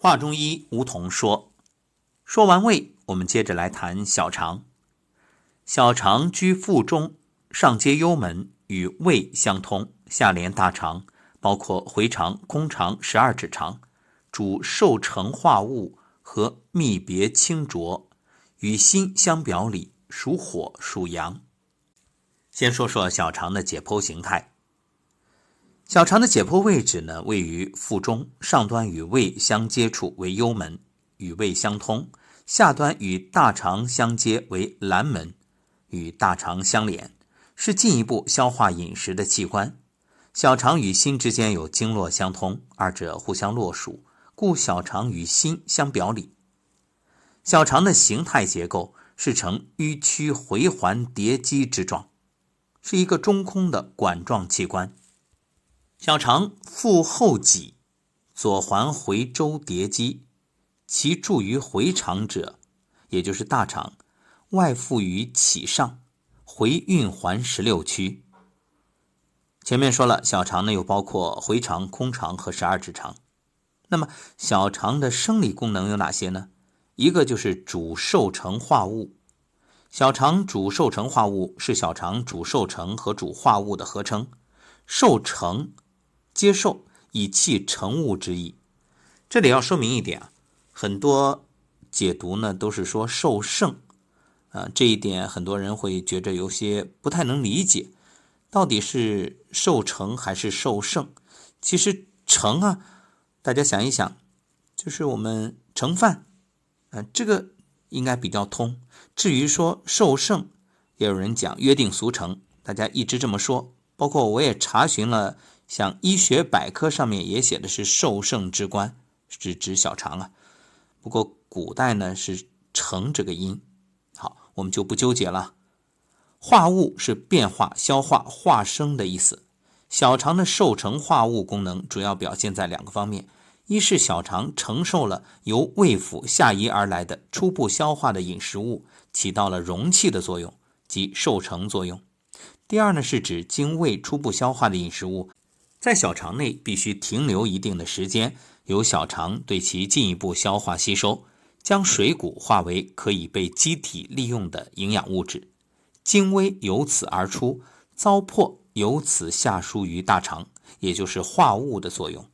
话中医梧桐说：“说完胃，我们接着来谈小肠。小肠居腹中，上接幽门，与胃相通，下连大肠，包括回肠、空肠、十二指肠，主受成化物和泌别清浊，与心相表里，属火属阳。”先说说小肠的解剖形态。小肠的解剖位置呢，位于腹中，上端与胃相接触为幽门，与胃相通；下端与大肠相接为阑门，与大肠相连，是进一步消化饮食的器官。小肠与心之间有经络相通，二者互相络属，故小肠与心相表里。小肠的形态结构是呈迂曲回环叠积之状。是一个中空的管状器官。小肠腹后脊，左环回周叠积，其注于回肠者，也就是大肠，外附于脐上，回运环十六区。前面说了，小肠呢又包括回肠、空肠和十二指肠。那么小肠的生理功能有哪些呢？一个就是主受成化物。小肠主受成化物是小肠主受成和主化物的合称，受成接受以气成物之意。这里要说明一点啊，很多解读呢都是说受盛，啊这一点很多人会觉着有些不太能理解，到底是受成还是受盛？其实成啊，大家想一想，就是我们盛饭，啊这个。应该比较通。至于说受盛，也有人讲约定俗成，大家一直这么说。包括我也查询了，像医学百科上面也写的是受盛之官，是指小肠啊。不过古代呢是成这个音，好，我们就不纠结了。化物是变化、消化、化生的意思。小肠的受成化物功能主要表现在两个方面。一是小肠承受了由胃腑下移而来的初步消化的饮食物，起到了容器的作用，即受承作用。第二呢，是指经胃初步消化的饮食物，在小肠内必须停留一定的时间，由小肠对其进一步消化吸收，将水谷化为可以被机体利用的营养物质，精微由此而出，糟粕由此下输于大肠，也就是化物的作用。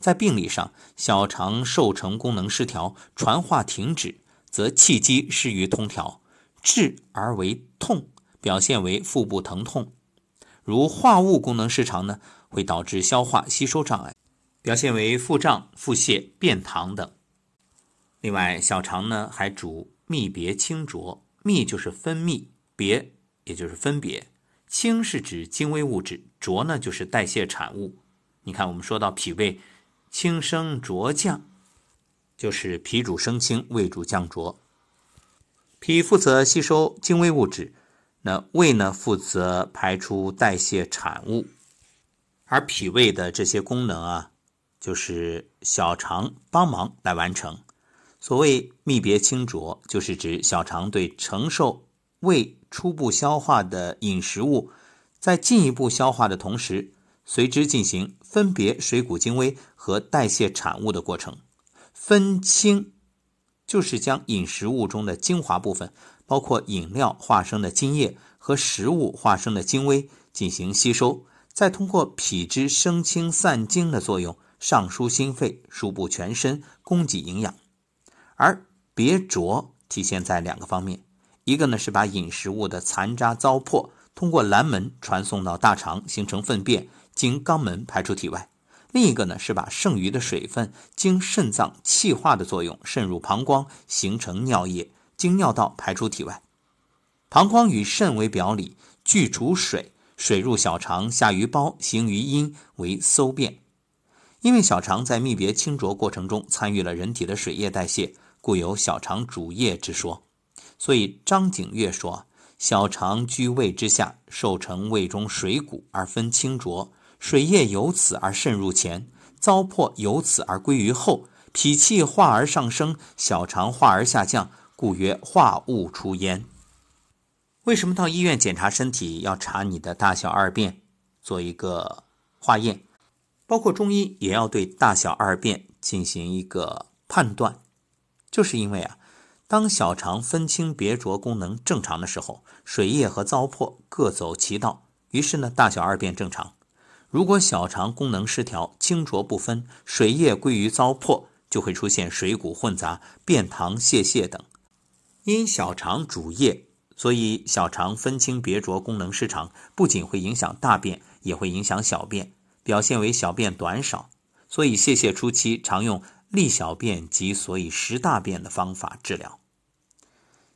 在病理上，小肠受成功能失调，传化停止，则气机失于通调，滞而为痛，表现为腹部疼痛；如化物功能失常呢，会导致消化吸收障碍，表现为腹胀、腹泻、便溏等。另外，小肠呢还主泌别清浊，泌就是分泌，别也就是分别，清是指精微物质，浊呢就是代谢产物。你看，我们说到脾胃。清升浊降，就是脾主升清，胃主降浊。脾负责吸收精微物质，那胃呢负责排出代谢产物。而脾胃的这些功能啊，就是小肠帮忙来完成。所谓泌别清浊，就是指小肠对承受胃初步消化的饮食物，在进一步消化的同时。随之进行分别水谷精微和代谢产物的过程。分清就是将饮食物中的精华部分，包括饮料化生的精液和食物化生的精微进行吸收，再通过脾之生清散精的作用，上输心肺，输布全身，供给营养。而别浊体现在两个方面，一个呢是把饮食物的残渣糟粕通过阑门传送到大肠，形成粪便。经肛门排出体外，另一个呢是把剩余的水分经肾脏气化的作用渗入膀胱，形成尿液，经尿道排出体外。膀胱与肾为表里，聚储水，水入小肠，下于胞，行于阴，为搜便。因为小肠在泌别清浊过程中参与了人体的水液代谢，故有小肠主液之说。所以张景岳说：“小肠居胃之下，受成胃中水谷而分清浊。”水液由此而渗入前，糟粕由此而归于后，脾气化而上升，小肠化而下降，故曰化物出焉。为什么到医院检查身体要查你的大小二便，做一个化验？包括中医也要对大小二便进行一个判断，就是因为啊，当小肠分清别浊功能正常的时候，水液和糟粕各走其道，于是呢，大小二便正常。如果小肠功能失调，清浊不分，水液归于糟粕，就会出现水谷混杂、便溏泄泻等。因小肠主液，所以小肠分清别浊功能失常，不仅会影响大便，也会影响小便，表现为小便短少。所以泄泻初期常用利小便及所以食大便的方法治疗。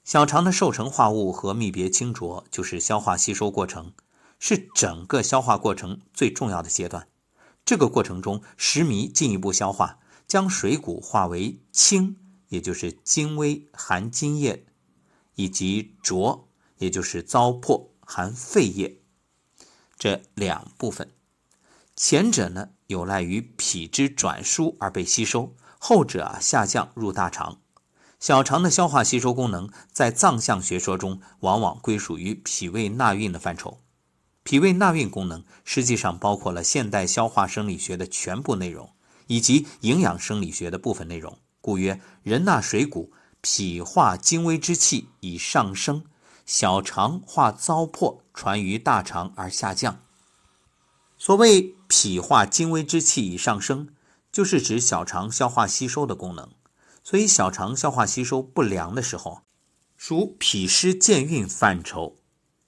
小肠的受成化物和泌别清浊，就是消化吸收过程。是整个消化过程最重要的阶段。这个过程中，食糜进一步消化，将水谷化为清，也就是精微含津液，以及浊，也就是糟粕含废液这两部分。前者呢，有赖于脾之转输而被吸收；后者啊，下降入大肠。小肠的消化吸收功能，在脏象学说中，往往归属于脾胃纳运的范畴。脾胃纳运功能实际上包括了现代消化生理学的全部内容，以及营养生理学的部分内容。故曰：人纳水谷，脾化精微之气以上升，小肠化糟粕传于大肠而下降。所谓脾化精微之气以上升，就是指小肠消化吸收的功能。所以，小肠消化吸收不良的时候，属脾湿健运范畴，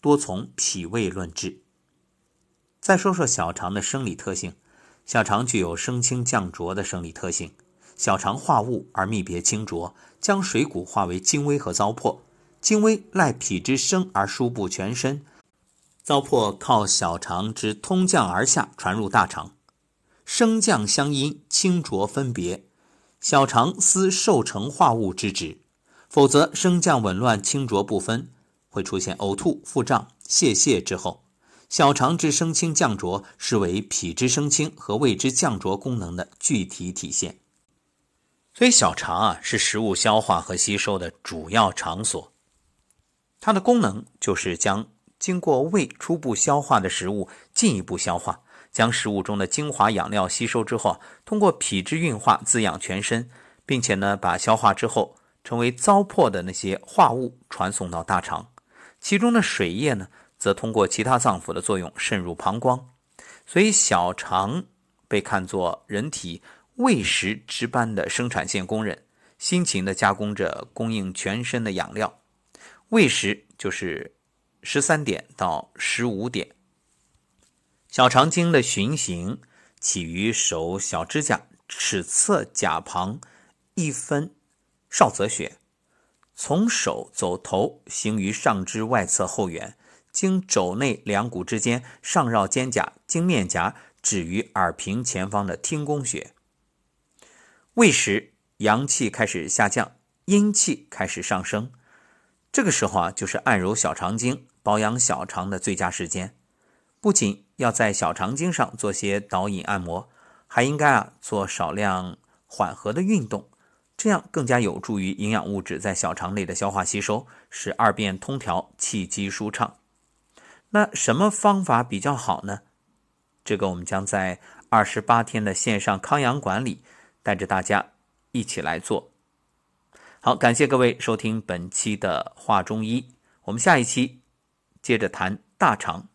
多从脾胃论治。再说说小肠的生理特性，小肠具有升清降浊的生理特性。小肠化物而密别清浊，将水谷化为精微和糟粕。精微赖脾之升而输布全身，糟粕靠小肠之通降而下传入大肠。升降相因，清浊分别。小肠司受成化物之职，否则升降紊乱，清浊不分，会出现呕吐、腹胀、泄泻之后。小肠之升清降浊，是为脾之升清和胃之降浊功能的具体体现。所以，小肠啊是食物消化和吸收的主要场所。它的功能就是将经过胃初步消化的食物进一步消化，将食物中的精华养料吸收之后，通过脾之运化滋养全身，并且呢把消化之后成为糟粕的那些化物传送到大肠，其中的水液呢。则通过其他脏腑的作用渗入膀胱，所以小肠被看作人体喂食值班的生产线工人，辛勤地加工着供应全身的养料。喂食就是十三点到十五点。小肠经的循行起于手小指甲尺侧甲旁一分少泽穴，从手走头行于上肢外侧后缘。经肘内两骨之间，上绕肩胛，经面颊止于耳屏前方的听宫穴。胃时阳气开始下降，阴气开始上升，这个时候啊，就是按揉小肠经、保养小肠的最佳时间。不仅要在小肠经上做些导引按摩，还应该啊做少量缓和的运动，这样更加有助于营养物质在小肠内的消化吸收，使二便通调，气机舒畅。那什么方法比较好呢？这个我们将在二十八天的线上康养馆里带着大家一起来做。好，感谢各位收听本期的话中医，我们下一期接着谈大肠。